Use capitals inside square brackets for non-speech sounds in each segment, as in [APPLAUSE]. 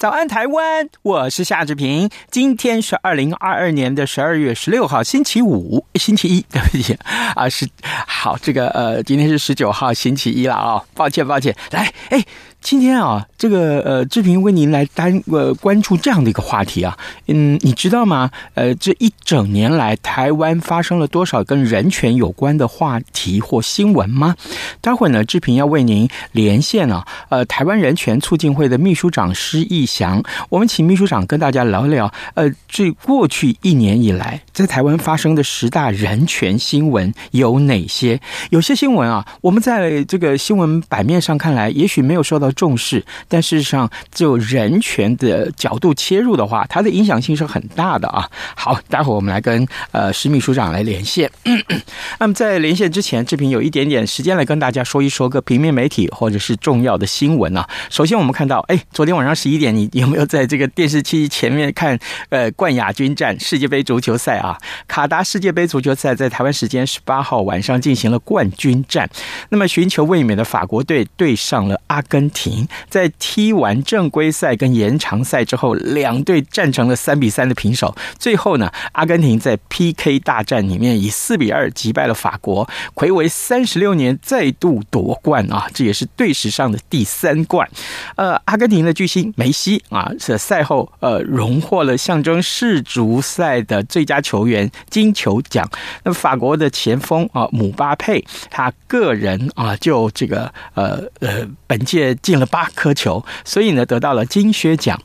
早安，台湾！我是夏志平。今天是二零二二年的十二月十六号，星期五，星期一，[LAUGHS] 对不起啊，是好，这个呃，今天是十九号，星期一了啊、抱歉，抱歉，来，哎。今天啊，这个呃，志平为您来单呃关注这样的一个话题啊，嗯，你知道吗？呃，这一整年来，台湾发生了多少跟人权有关的话题或新闻吗？待会儿呢，志平要为您连线啊，呃，台湾人权促进会的秘书长施毅翔，我们请秘书长跟大家聊聊，呃，这过去一年以来，在台湾发生的十大人权新闻有哪些？有些新闻啊，我们在这个新闻版面上看来，也许没有受到。重视，但事实上，就人权的角度切入的话，它的影响性是很大的啊。好，待会儿我们来跟呃施秘书长来连线。[CLEARS THROAT] 那么在连线之前，志平有一点点时间来跟大家说一说个平面媒体或者是重要的新闻啊。首先，我们看到，哎，昨天晚上十一点，你有没有在这个电视机前面看呃冠亚军战世界杯足球赛啊？卡达世界杯足球赛在台湾时间十八号晚上进行了冠军战，那么寻求卫冕的法国队对上了阿根廷。在踢完正规赛跟延长赛之后，两队战成了三比三的平手。最后呢，阿根廷在 PK 大战里面以四比二击败了法国，睽违三十六年再度夺冠啊！这也是队史上的第三冠。呃，阿根廷的巨星梅西啊，是赛后呃荣获了象征世足赛的最佳球员金球奖。那法国的前锋啊姆巴佩，他个人啊就这个呃呃本届进。了八颗球，所以呢得到了金靴奖。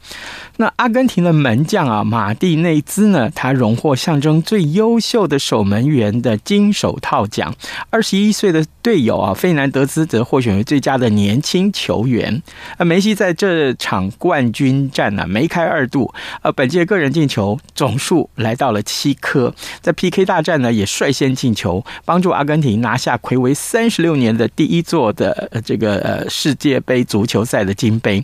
那阿根廷的门将啊马蒂内兹呢，他荣获象征最优秀的守门员的金手套奖。二十一岁的队友啊费南德兹则获选为最佳的年轻球员。那，梅西在这场冠均战呢、梅开二度，呃，本届个人进球总数来到了七颗，在 PK 大战呢也率先进球，帮助阿根廷拿下睽违三十六年的第一座的这个呃世界杯足。球赛的金杯，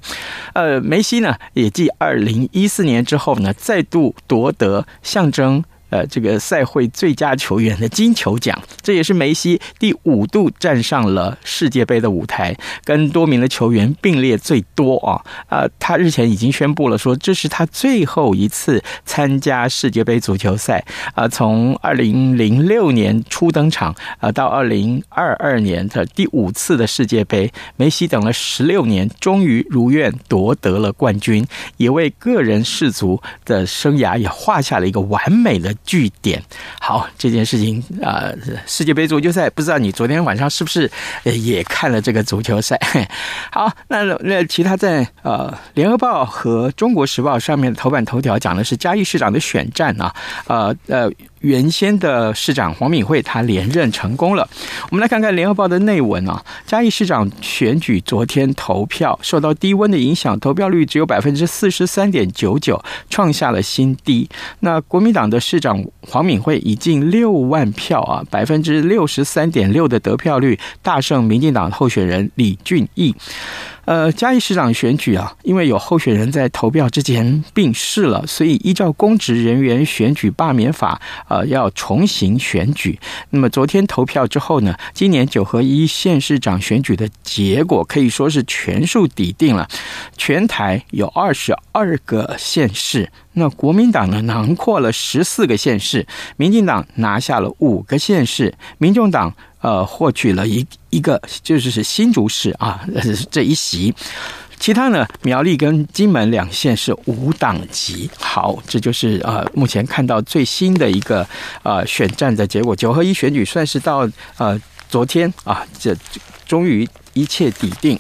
呃，梅西呢也继二零一四年之后呢，再度夺得象征。呃，这个赛会最佳球员的金球奖，这也是梅西第五度站上了世界杯的舞台，跟多名的球员并列最多啊。呃，他日前已经宣布了说，这是他最后一次参加世界杯足球赛。啊，从二零零六年初登场，啊，到二零二二年的第五次的世界杯，梅西等了十六年，终于如愿夺得了冠军，也为个人世足的生涯也画下了一个完美的。据点，好，这件事情啊、世界杯足球赛，不知道你昨天晚上是不是也看了这个足球赛？[LAUGHS] 好，那那其他在呃，联合报和中国时报上面的头版头条讲的是嘉义市长的选战啊，呃呃。原先的市长黄敏惠，他连任成功了。我们来看看联合报的内文啊，嘉义市长选举昨天投票受到低温的影响，投票率只有百分之四十三点九九，创下了新低。那国民党的市长黄敏惠以近六万票啊，百分之六十三点六的得票率，大胜民进党候选人李俊毅。呃，嘉义市长选举啊，因为有候选人在投票之前病逝了，所以依照公职人员选举罢免法，呃，要重新选举。那么昨天投票之后呢，今年九合一县市长选举的结果可以说是全数抵定了。全台有二十二个县市，那国民党呢囊括了十四个县市，民进党拿下了五个县市，民众党。呃，获取了一一个就是是新竹市啊 [LAUGHS] 这一席，其他呢苗栗跟金门两县是无党籍。好，这就是呃目前看到最新的一个呃选战的结果。九合一选举算是到呃昨天啊，这终于一切底定。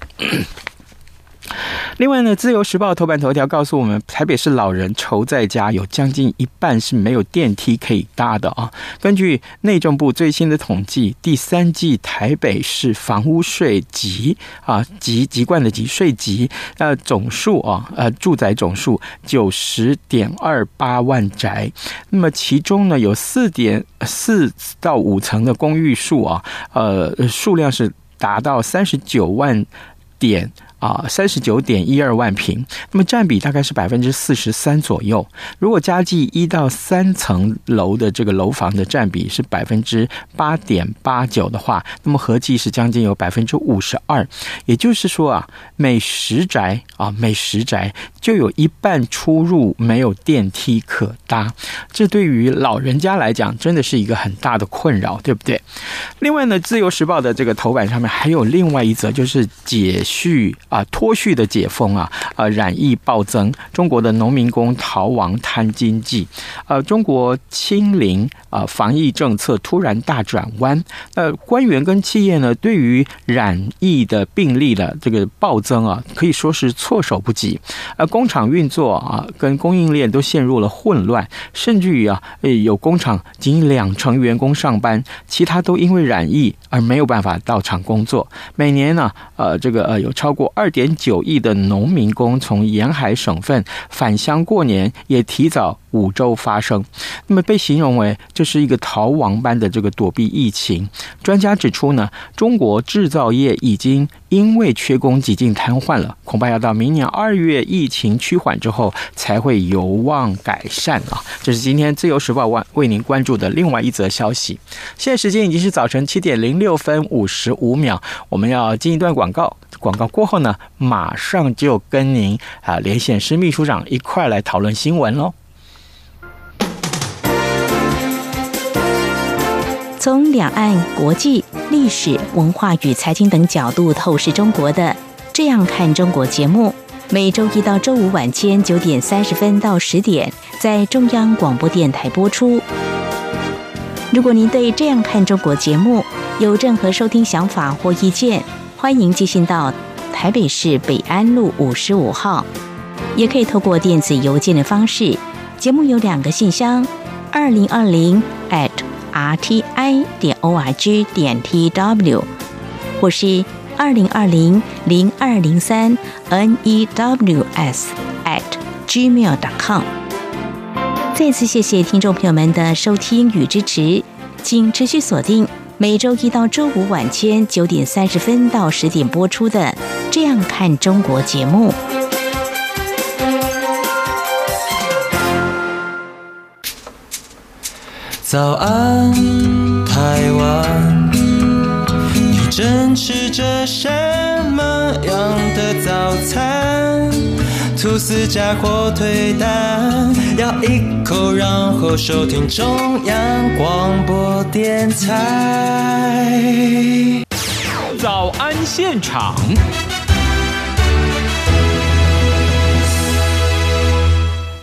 另外呢，《自由时报》头版头条告诉我们，台北市老人愁在家，有将近一半是没有电梯可以搭的啊。根据内政部最新的统计，第三季台北市房屋税籍啊，籍籍贯的籍税级呃总数啊，呃住宅总数九十点二八万宅，那么其中呢有四点四到五层的公寓数啊，呃数量是达到三十九万点。啊，三十九点一二万平，那么占比大概是百分之四十三左右。如果加计一到三层楼的这个楼房的占比是百分之八点八九的话，那么合计是将近有百分之五十二。也就是说啊，每十宅啊，每十宅就有一半出入没有电梯可搭。这对于老人家来讲，真的是一个很大的困扰，对不对？另外呢，《自由时报》的这个头版上面还有另外一则，就是解续。啊，脱序的解封啊，呃，染疫暴增，中国的农民工逃亡贪经济，呃，中国清零啊，防疫政策突然大转弯，呃，官员跟企业呢，对于染疫的病例的这个暴增啊，可以说是措手不及，呃，工厂运作啊，跟供应链都陷入了混乱，甚至于啊，有工厂仅两成员工上班，其他都因为染疫而没有办法到场工作，每年呢，呃，这个呃，有超过。二点九亿的农民工从沿海省份返乡过年，也提早五周发生。那么被形容为这是一个逃亡般的这个躲避疫情。专家指出呢，中国制造业已经因为缺工几近瘫痪了，恐怕要到明年二月疫情趋缓之后才会有望改善啊。这是今天自由时报为为您关注的另外一则消息。现在时间已经是早晨七点零六分五十五秒，我们要进一段广告。广告过后呢，马上就跟您啊连线施秘书长一块来讨论新闻喽。从两岸、国际、历史文化与财经等角度透视中国的《这样看中国》节目，每周一到周五晚间九点三十分到十点在中央广播电台播出。如果您对《这样看中国》节目有任何收听想法或意见，欢迎寄信到台北市北安路五十五号，也可以透过电子邮件的方式。节目有两个信箱：二零二零 at rti 点 org 点 tw，或是二零二零零二零三 news at gmail.com。再次谢谢听众朋友们的收听与支持，请持续锁定。每周一到周五晚间九点三十分到十点播出的《这样看中国》节目。早安，台湾，你正吃着什么样的早餐？吐司加火腿蛋，咬一口，然后收听中央广播电台。早安现场。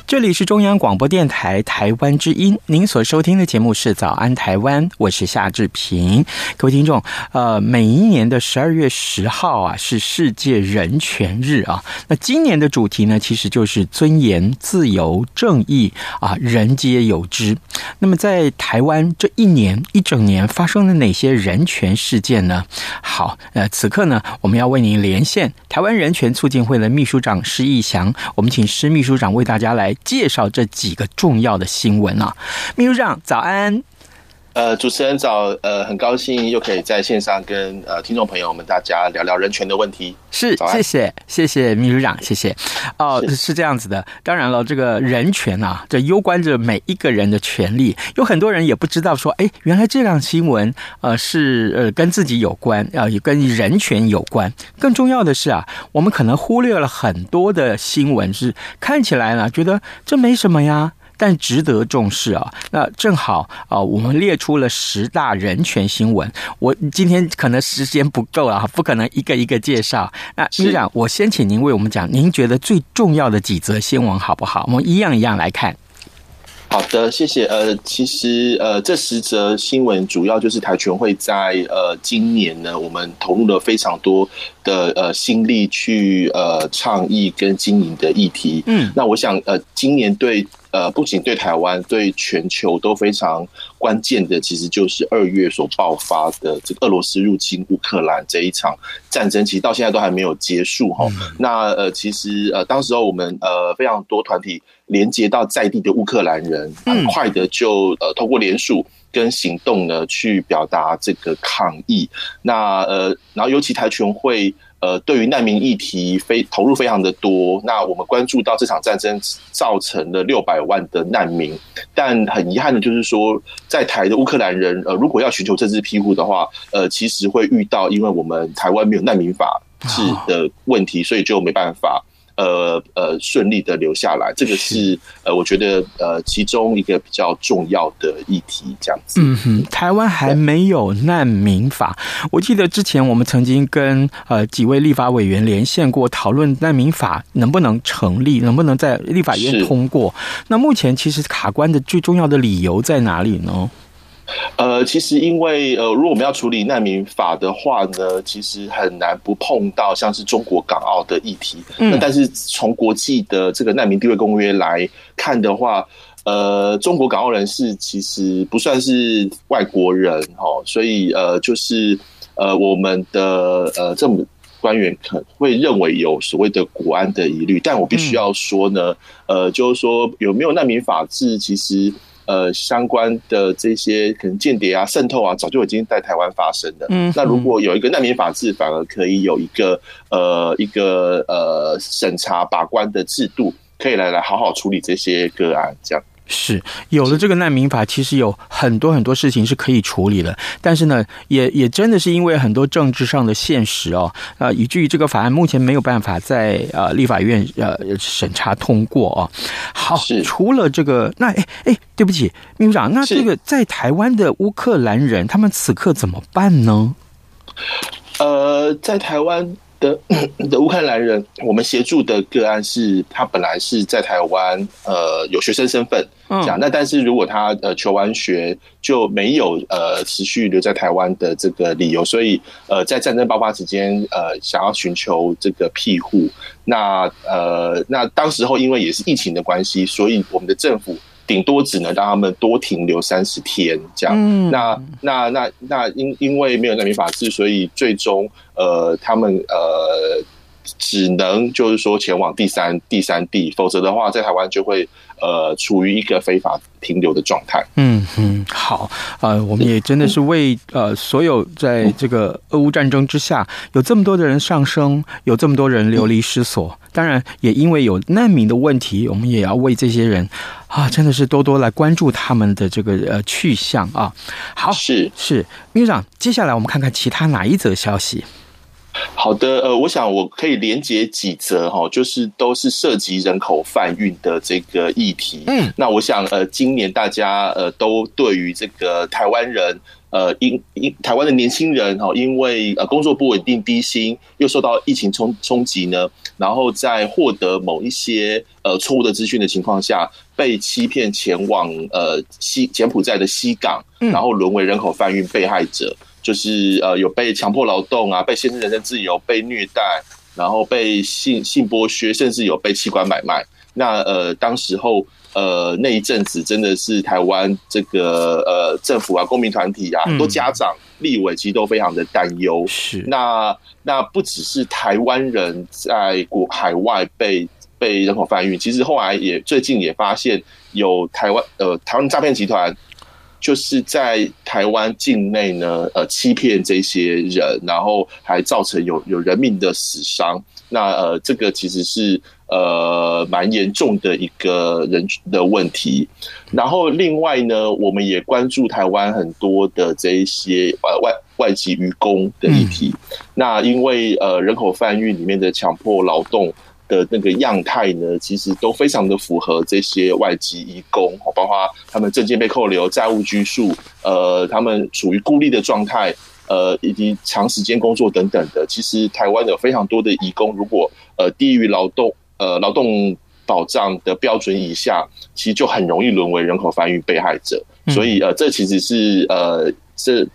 这里是中央广播电台台湾之音，您所收听的节目是《早安台湾》，我是夏志平。各位听众，呃，每一年的十二月十号啊，是世界人权日啊。那今年的主题呢，其实就是尊严、自由、正义啊，人皆有之。那么在台湾这一年一整年发生了哪些人权事件呢？好，呃，此刻呢，我们要为您连线台湾人权促进会的秘书长施逸翔，我们请施秘书长为大家来。介绍这几个重要的新闻啊，秘书长早安。呃，主持人早，呃，很高兴又可以在线上跟呃听众朋友们大家聊聊人权的问题。是，谢谢，谢谢秘书长，谢谢。哦，是，是这样子的。当然了，这个人权啊，这攸关着每一个人的权利。有很多人也不知道说，哎，原来这样新闻，呃，是呃跟自己有关，啊，也跟人权有关。更重要的是啊，我们可能忽略了很多的新闻，是看起来呢，觉得这没什么呀。但值得重视啊！那正好啊，我们列出了十大人权新闻。我今天可能时间不够了，不可能一个一个介绍。那秘书长，我先请您为我们讲，您觉得最重要的几则新闻好不好？我们一样一样来看。好。的，谢谢。呃，其实呃，这十则新闻主要就是台权会在呃今年呢，我们投入了非常多的呃心力去呃倡议跟经营的议题。嗯，那我想呃，今年对。呃，不仅对台湾，对全球都非常关键的，其实就是二月所爆发的这个俄罗斯入侵乌克兰这一场战争，其实到现在都还没有结束哈。那呃，其实呃，当时候我们呃非常多团体连接到在地的乌克兰人，很快的就呃透过联署跟行动呢去表达这个抗议。那呃，然后尤其台权会。呃，对于难民议题非投入非常的多，那我们关注到这场战争造成了六百万的难民，但很遗憾的就是说，在台的乌克兰人，呃，如果要寻求政治庇护的话，呃，其实会遇到，因为我们台湾没有难民法治的问题，所以就没办法。呃呃，顺利的留下来，这个是呃，我觉得呃，其中一个比较重要的议题，这样子。嗯哼，台湾还没有难民法。我记得之前我们曾经跟呃几位立法委员连线过，讨论难民法能不能成立，能不能在立法院通过。那目前其实卡关的最重要的理由在哪里呢？呃，其实因为呃，如果我们要处理难民法的话呢，其实很难不碰到像是中国港澳的议题。嗯，那但是从国际的这个难民地位公约来看的话，呃，中国港澳人士其实不算是外国人哦，所以呃，就是呃，我们的呃政府官员可能会认为有所谓的国安的疑虑，但我必须要说呢，呃，就是说有没有难民法制，其实。呃，相关的这些可能间谍啊、渗透啊，早就已经在台湾发生了。嗯，那如果有一个难民法制，反而可以有一个呃一个呃审查把关的制度，可以来来好好处理这些个案，这样。是有了这个难民法，其实有很多很多事情是可以处理的。但是呢，也也真的是因为很多政治上的现实哦，啊，以至于这个法案目前没有办法在呃立法院呃审查通过哦。好，除了这个，那哎哎，对不起，秘书长，那这个在台湾的乌克兰人，他们此刻怎么办呢？呃，在台湾。的 [COUGHS] 的乌克兰人，我们协助的个案是，他本来是在台湾，呃，有学生身份，这样。那但是如果他呃求完学就没有呃持续留在台湾的这个理由，所以呃在战争爆发期间，呃想要寻求这个庇护，那呃那当时候因为也是疫情的关系，所以我们的政府。顶多只能让他们多停留三十天，这样。嗯、那那那那因因为没有难民法制，所以最终呃他们呃只能就是说前往第三第三地，否则的话在台湾就会。呃，处于一个非法停留的状态。嗯嗯，好，呃，我们也真的是为呃所有在这个俄乌战争之下，有这么多的人丧生，有这么多人流离失所。当然，也因为有难民的问题，我们也要为这些人啊，真的是多多来关注他们的这个呃去向啊。好，是是，秘书长，接下来我们看看其他哪一则消息。好的，呃，我想我可以连接几则哈，就是都是涉及人口贩运的这个议题。嗯，那我想呃，今年大家呃都对于这个台湾人呃因因台湾的年轻人哈，因为呃工作不稳定、低薪，又受到疫情冲冲击呢，然后在获得某一些呃错误的资讯的情况下，被欺骗前往呃西柬埔寨的西港，然后沦为人口贩运被害者。就是呃有被强迫劳动啊，被限制人身自由，被虐待，然后被性性剥削，甚至有被器官买卖。那呃当时候呃那一阵子真的是台湾这个呃政府啊、公民团体啊、很多家长、立委其实都非常的担忧。是那那不只是台湾人在国海外被被人口贩运，其实后来也最近也发现有台湾呃台湾诈骗集团。就是在台湾境内呢，呃，欺骗这些人，然后还造成有有人命的死伤。那呃，这个其实是呃蛮严重的一个人的问题。然后另外呢，我们也关注台湾很多的这一些呃外外籍渔工的议题。嗯、那因为呃人口贩运里面的强迫劳动。的那个样态呢，其实都非常的符合这些外籍移工，包括他们证件被扣留、债务拘束，呃，他们处于孤立的状态，呃，以及长时间工作等等的。其实台湾有非常多的移工，如果呃低于劳动呃劳动保障的标准以下，其实就很容易沦为人口贩运被害者。所以呃，这其实是呃，这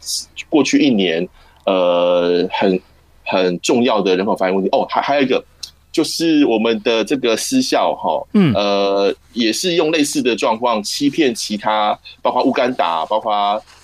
过去一年呃很很重要的人口贩运问题。哦，还还有一个。就是我们的这个私校哈，嗯，呃，也是用类似的状况欺骗其他，包括乌干达，包括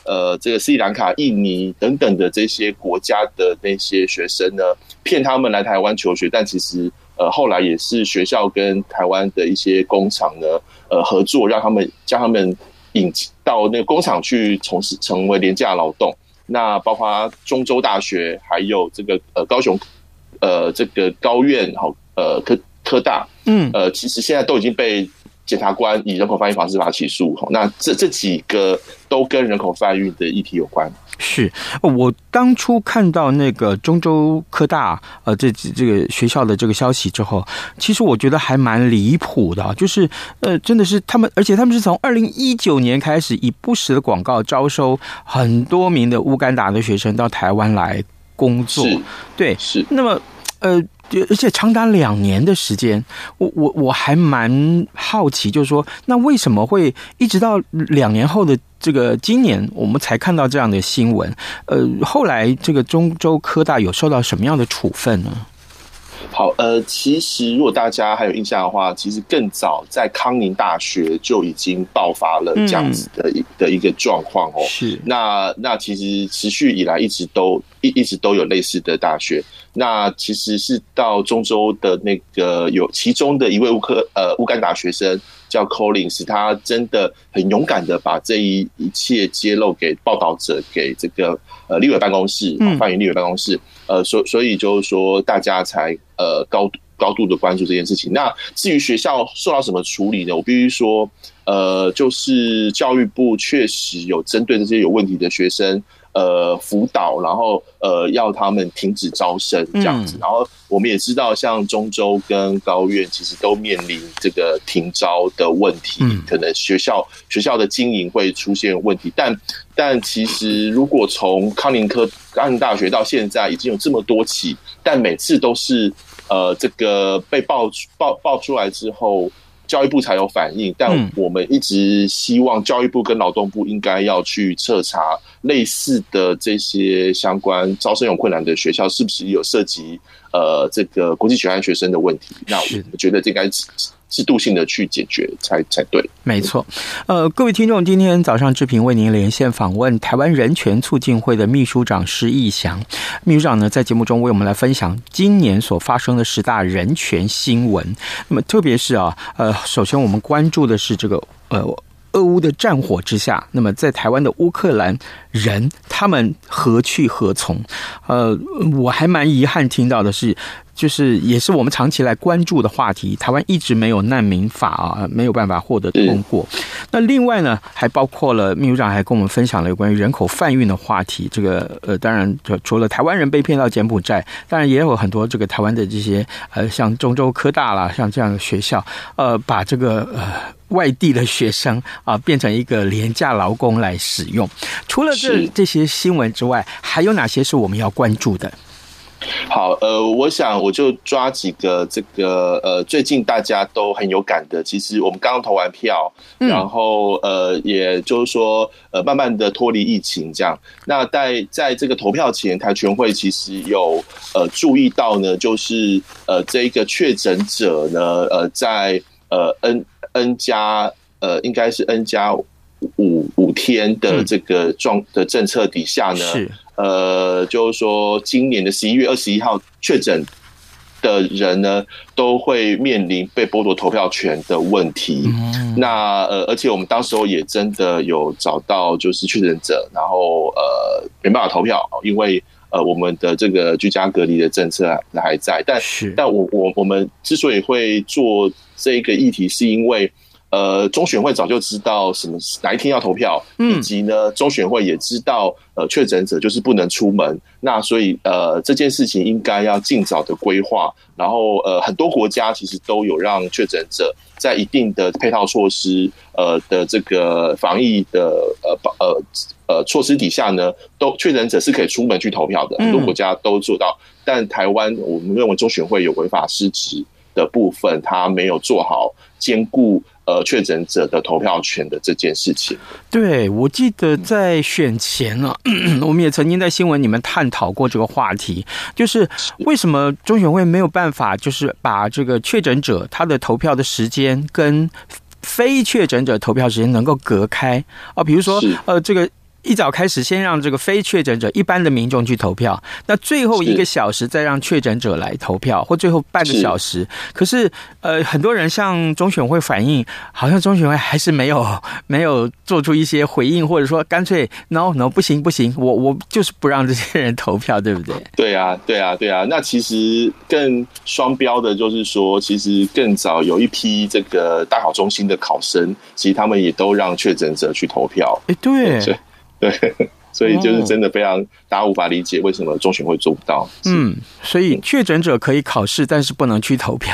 呃这个斯里兰卡、印尼等等的这些国家的那些学生呢，骗他们来台湾求学，但其实呃后来也是学校跟台湾的一些工厂呢，呃合作，让他们将他们引到那个工厂去从事成为廉价劳动。那包括中州大学，还有这个呃高雄。呃，这个高院好，呃，科科大，嗯，呃，其实现在都已经被检察官以人口贩运防治法起诉。好，那这这几个都跟人口贩运的议题有关。是我当初看到那个中州科大呃这这个学校的这个消息之后，其实我觉得还蛮离谱的，就是呃，真的是他们，而且他们是从二零一九年开始以不实的广告招收很多名的乌干达的学生到台湾来。工作对是，那么呃，而且长达两年的时间，我我我还蛮好奇，就是说，那为什么会一直到两年后的这个今年，我们才看到这样的新闻？呃，后来这个中州科大有受到什么样的处分呢？好，呃，其实如果大家还有印象的话，其实更早在康宁大学就已经爆发了这样子的一的一个状况哦。是，那那其实持续以来一直都一一直都有类似的大学。那其实是到中州的那个有其中的一位乌克呃乌干达学生叫 Collins，他真的很勇敢的把这一一切揭露给报道者，给这个呃立委办公室，嗯，发言立委办公室，呃，所所以就是说大家才呃高高度的关注这件事情。那至于学校受到什么处理呢？我必须说，呃，就是教育部确实有针对这些有问题的学生。呃，辅导，然后呃，要他们停止招生这样子。然后我们也知道，像中州跟高院，其实都面临这个停招的问题，可能学校学校的经营会出现问题。但但其实，如果从康宁科康宁大学到现在已经有这么多起，但每次都是呃，这个被爆爆爆出来之后。教育部才有反应，但我们一直希望教育部跟劳动部应该要去彻查类似的这些相关招生有困难的学校，是不是有涉及呃这个国际学案学生的问题？那我们觉得这应该是。制度性的去解决才才对，没错。呃，各位听众，今天早上志平为您连线访问台湾人权促进会的秘书长施逸翔。秘书长呢，在节目中为我们来分享今年所发生的十大人权新闻。那么，特别是啊，呃，首先我们关注的是这个呃，俄乌的战火之下，那么在台湾的乌克兰人他们何去何从？呃，我还蛮遗憾听到的是。就是也是我们长期来关注的话题，台湾一直没有难民法啊，没有办法获得通过。那另外呢，还包括了秘书长还跟我们分享了有关于人口贩运的话题。这个呃，当然就除了台湾人被骗到柬埔寨，当然也有很多这个台湾的这些呃，像中州科大啦，像这样的学校，呃，把这个呃外地的学生啊变成一个廉价劳工来使用。除了这这些新闻之外，还有哪些是我们要关注的？好，呃，我想我就抓几个这个呃，最近大家都很有感的。其实我们刚刚投完票，然后呃，也就是说呃，慢慢的脱离疫情这样。那在在这个投票前，台全会其实有呃注意到呢，就是呃这一个确诊者呢，呃在呃 N N 加呃应该是 N 加五五天的这个状的政策底下呢。是呃，就是说，今年的十一月二十一号确诊的人呢，都会面临被剥夺投票权的问题。嗯、那呃，而且我们当时候也真的有找到就是确诊者，然后呃没办法投票，因为呃我们的这个居家隔离的政策还在。但是，但我我我们之所以会做这个议题，是因为。呃，中选会早就知道什么哪一天要投票，以及呢，中选会也知道，呃，确诊者就是不能出门，那所以呃，这件事情应该要尽早的规划。然后呃，很多国家其实都有让确诊者在一定的配套措施呃的这个防疫的呃呃呃措施底下呢，都确诊者是可以出门去投票的，很多国家都做到。但台湾我们认为中选会有违法失职。的部分，他没有做好兼顾呃确诊者的投票权的这件事情。对，我记得在选前呢、啊，[CLEARS THROAT] 我们也曾经在新闻里面探讨过这个话题，就是为什么中选会没有办法，就是把这个确诊者他的投票的时间跟非确诊者投票时间能够隔开啊？比如说，呃，这个。一早开始，先让这个非确诊者、一般的民众去投票，那最后一个小时再让确诊者来投票，或最后半个小时。可是，呃，很多人向中选会反映，好像中选会还是没有 [LAUGHS] 没有做出一些回应，或者说干脆 no no 不行不行，我我就是不让这些人投票，对不对？对啊，对啊，对啊。那其实更双标的就是说，其实更早有一批这个大考中心的考生，其实他们也都让确诊者去投票。哎，对。对对，所以就是真的非常，大家无法理解为什么中选会做不到。嗯，所以确诊者可以考试，但是不能去投票，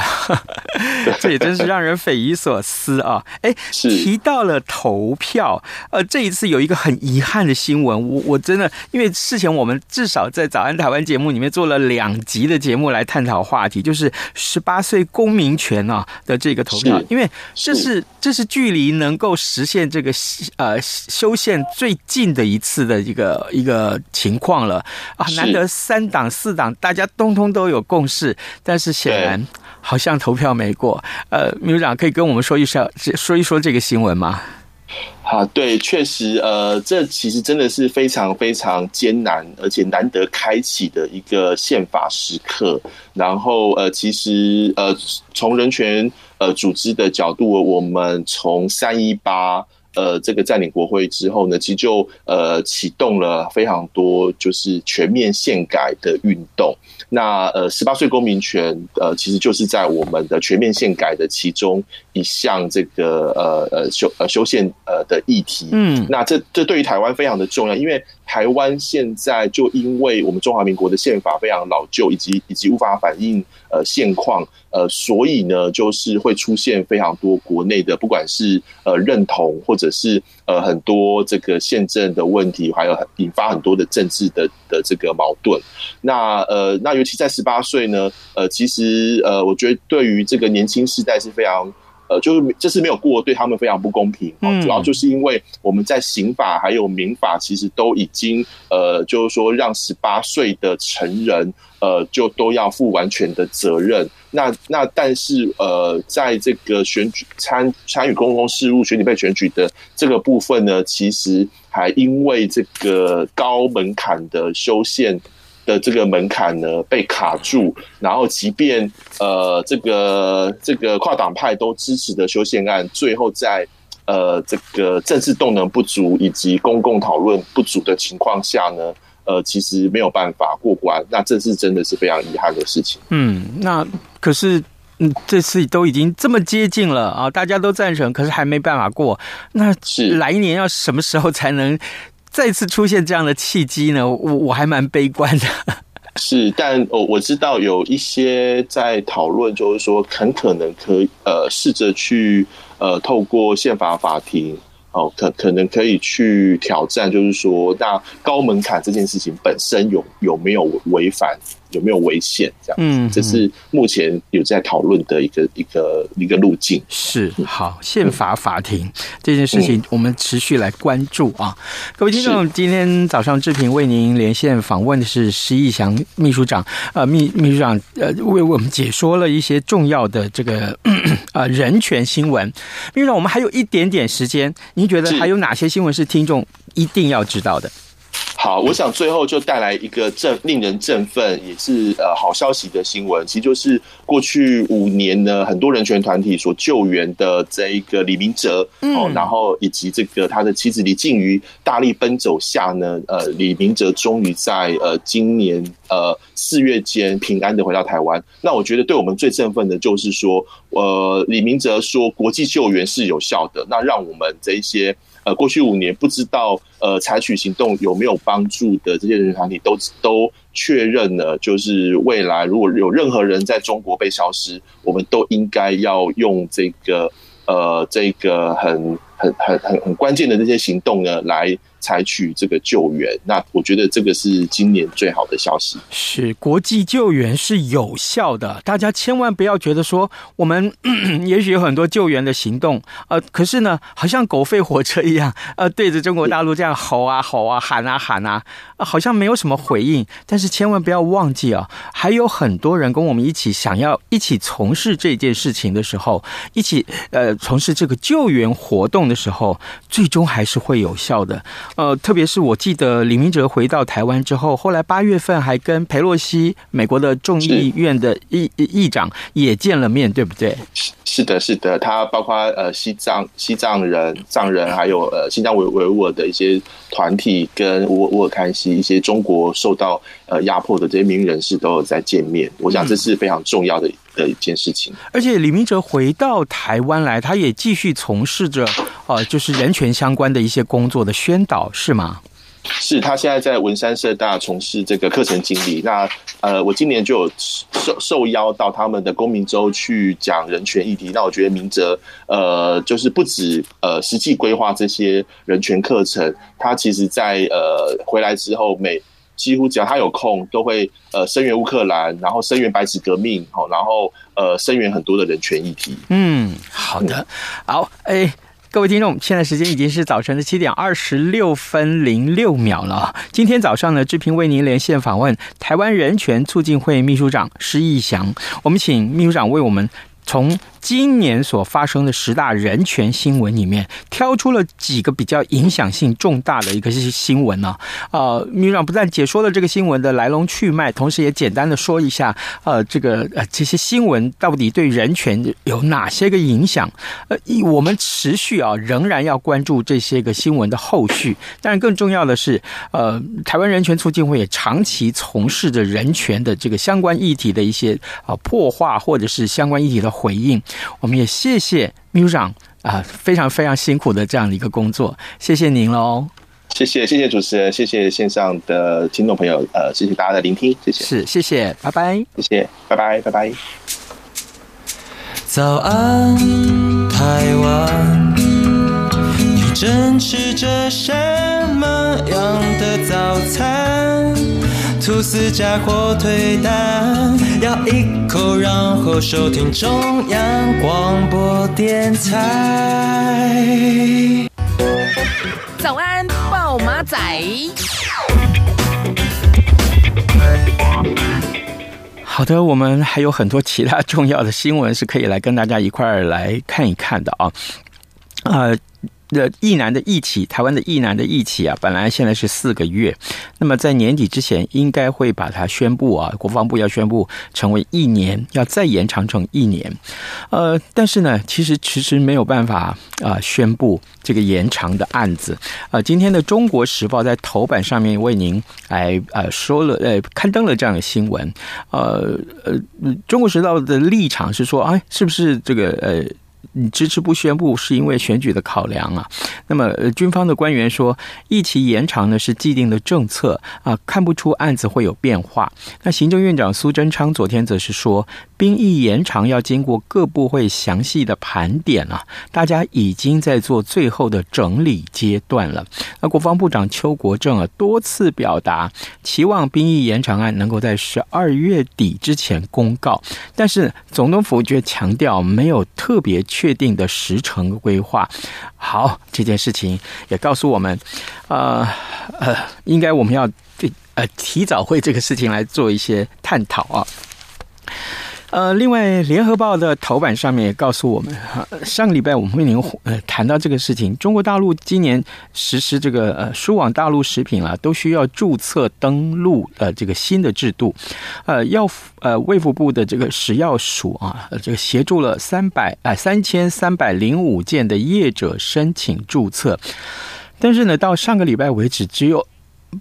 [LAUGHS] 这也真是让人匪夷所思啊！哎，提到了投票，呃，这一次有一个很遗憾的新闻，我我真的因为事前我们至少在早安台湾节目里面做了两集的节目来探讨话题，就是十八岁公民权啊的这个投票，因为这是这是距离能够实现这个呃修宪最近的一次的一个一个情况了啊，难得三党四党大家通通都有共识，但是显然好像投票没过。呃，秘书长可以跟我们说一下说一说这个新闻吗？好，对，确实，呃，这其实真的是非常非常艰难，而且难得开启的一个宪法时刻。然后，呃，其实，呃，从人权呃组织的角度，我们从三一八。呃，这个占领国会之后呢，其实就呃启动了非常多就是全面宪改的运动。那呃，十八岁公民权呃，其实就是在我们的全面宪改的其中一项这个呃呃修呃修宪呃的议题。嗯，那这这对于台湾非常的重要，因为台湾现在就因为我们中华民国的宪法非常老旧，以及以及无法反映呃现况。呃，所以呢，就是会出现非常多国内的，不管是呃认同，或者是呃很多这个宪政的问题，还有引发很多的政治的的这个矛盾。那呃，那尤其在十八岁呢，呃，其实呃，我觉得对于这个年轻世代是非常。呃，就是这是没有过，对他们非常不公平。主要就是因为我们在刑法还有民法，其实都已经呃，就是说让十八岁的成人呃，就都要负完全的责任。那那但是呃，在这个选举参参与公共事务、选举被选举的这个部分呢，其实还因为这个高门槛的修宪。的这个门槛呢被卡住，然后即便呃这个这个跨党派都支持的修宪案，最后在呃这个政治动能不足以及公共讨论不足的情况下呢，呃其实没有办法过关，那这是真的是非常遗憾的事情。嗯，那可是嗯这次都已经这么接近了啊，大家都赞成，可是还没办法过，那是来年要什么时候才能？再次出现这样的契机呢，我我还蛮悲观的。[LAUGHS] 是，但哦我知道有一些在讨论，就是说很可能可以呃试着去呃透过宪法法庭哦，可可能可以去挑战，就是说那高门槛这件事情本身有有没有违反？有没有违宪？这样，嗯，这是目前有在讨论的一个一个一个路径。是好，宪法法庭这件事情，我们持续来关注啊！各位听众，今天早上志平为您连线访问的是施逸翔秘书长，呃，秘秘书长呃为我们解说了一些重要的这个呃人权新闻。秘书长，我们还有一点点时间，您觉得还有哪些新闻是听众一定要知道的？好，我想最后就带来一个振令人振奋，也是呃好消息的新闻。其实就是过去五年呢，很多人权团体所救援的这一个李明哲，哦，然后以及这个他的妻子李静瑜大力奔走下呢，呃，李明哲终于在呃今年呃四月间平安的回到台湾。那我觉得对我们最振奋的就是说，呃，李明哲说国际救援是有效的，那让我们这一些。呃，过去五年不知道呃采取行动有没有帮助的这些人权团体都都确认了，就是未来如果有任何人在中国被消失，我们都应该要用这个呃这个很很很很很关键的这些行动呢，来采取这个救援。那我觉得这个是今年最好的消息。是国际救援是有效的，大家千万不要觉得说我们 [CLEARS THROAT] 也许有很多救援的行动，呃，可是呢，好像狗吠火车一样，呃，对着中国大陆这样吼啊吼啊喊啊喊啊，好像没有什么回应。但是千万不要忘记啊，还有很多人跟我们一起想要一起从事这件事情的时候，一起呃从事这个救援活动的时候，最终还是会有效的。呃，特别是我记得李明哲回到台湾之后，后来八月份还跟佩洛西美国的众议院的议议长也见了面，对不对？是的，是的，他包括呃西藏西藏人藏人，还有呃新疆维维吾尔的一些团体，跟乌乌尔坎西一些中国受到呃压迫的这些名人士都有在见面。我想这是非常重要的的一件事情。而且李明哲回到台湾来，他也继续从事着呃就是人权相关的一些工作的宣导，是吗？是他现在在文山社大从事这个课程经理。那呃，我今年就有受受邀到他们的公民周去讲人权议题。那我觉得明哲呃，就是不止呃实际规划这些人权课程，他其实在呃回来之后，每几乎只要他有空，都会呃声援乌克兰，然后声援白纸革命，好，然后呃声援很多的人权议题。嗯，好的，好，哎。各位听众，现在时间已经是早晨的七点二十六分零六秒了。今天早上呢，志平为您连线访问台湾人权促进会秘书长施逸翔，我们请秘书长为我们从。今年所发生的十大人权新闻里面，挑出了几个比较影响性重大的一个新闻呢？呃，秘书长不但解说了这个新闻的来龙去脉，同时也简单的说一下，呃，这个呃这些新闻到底对人权有哪些个影响？呃，我们持续啊仍然要关注这些个新闻的后续。但是更重要的是，呃，台湾人权促进会也长期从事着人权的这个相关议题的一些啊破坏或者是相关议题的回应。我们也谢谢秘书长啊，非常非常辛苦的这样的一个工作，谢谢您喽。谢谢谢谢主持人，谢谢线上的听众朋友，呃，谢谢大家的聆听，谢谢。是，谢谢，拜拜。谢谢，拜拜，拜拜。早安，台湾，你正吃着什么样的早餐？吐司加火腿蛋，咬一口，然后收听中央广播电台。早安，暴马仔。好的，我们还有很多其他重要的新闻是可以来跟大家一块儿来看一看的啊，呃。的役男的役期，台湾的役男的役期啊，本来现在是四个月，那么在年底之前应该会把它宣布啊，国防部要宣布成为一年，要再延长成一年，呃，但是呢，其实迟迟没有办法啊、宣布这个延长的案子。呃，今天的《中国时报》在头版上面为您来呃说了呃刊登了这样的新闻，呃呃，《中国时报》的立场是说，哎，是不是这个呃？你迟迟不宣布，是因为选举的考量啊。那么，呃军方的官员说，役期延长呢是既定的政策啊，看不出案子会有变化。那行政院长苏贞昌昨天则是说，兵役延长要经过各部会详细的盘点啊，大家已经在做最后的整理阶段了。那国防部长邱国正啊多次表达期望兵役延长案能够在十二月底之前公告，但是总统府却强调没有特别确。定的时程规划，好，这件事情也告诉我们，呃呃，应该我们要呃提早会这个事情来做一些探讨啊。呃，另外，《联合报》的头版上面也告诉我们，哈，[LAUGHS] 上个礼拜我们为您呃谈到这个事情，中国大陆今年实施这个呃输往大陆食品啊，都需要注册登录呃这个新的制度，呃，要呃卫福部的这个食药署啊，这个协助了三百啊三千三百零五件的业者申请注册，但是呢，到上个礼拜为止，只有。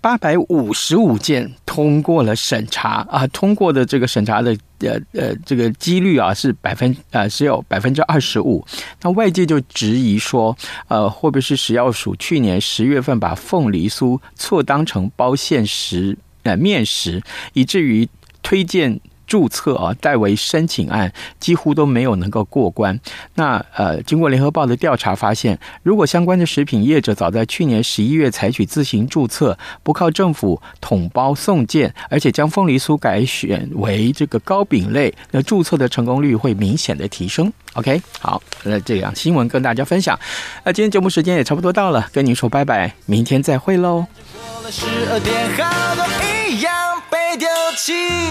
八百五十五件通过了审查啊，通过的这个审查的呃呃这个几率啊是百分呃只有百分之二十五。那外界就质疑说，呃会不会是食药署去年十月份把凤梨酥错当成包馅食呃面食，以至于推荐注册啊，代为申请案几乎都没有能够过关。那呃，经过联合报的调查发现，如果相关的食品业者早在去年十一月采取自行注册，不靠政府统包送件，而且将凤梨酥改选为这个糕饼类，那注册的成功率会明显的提升。OK，好，那这样新闻跟大家分享。那今天节目时间也差不多到了，跟您说拜拜，明天再会喽。十二点，好多一样被丢弃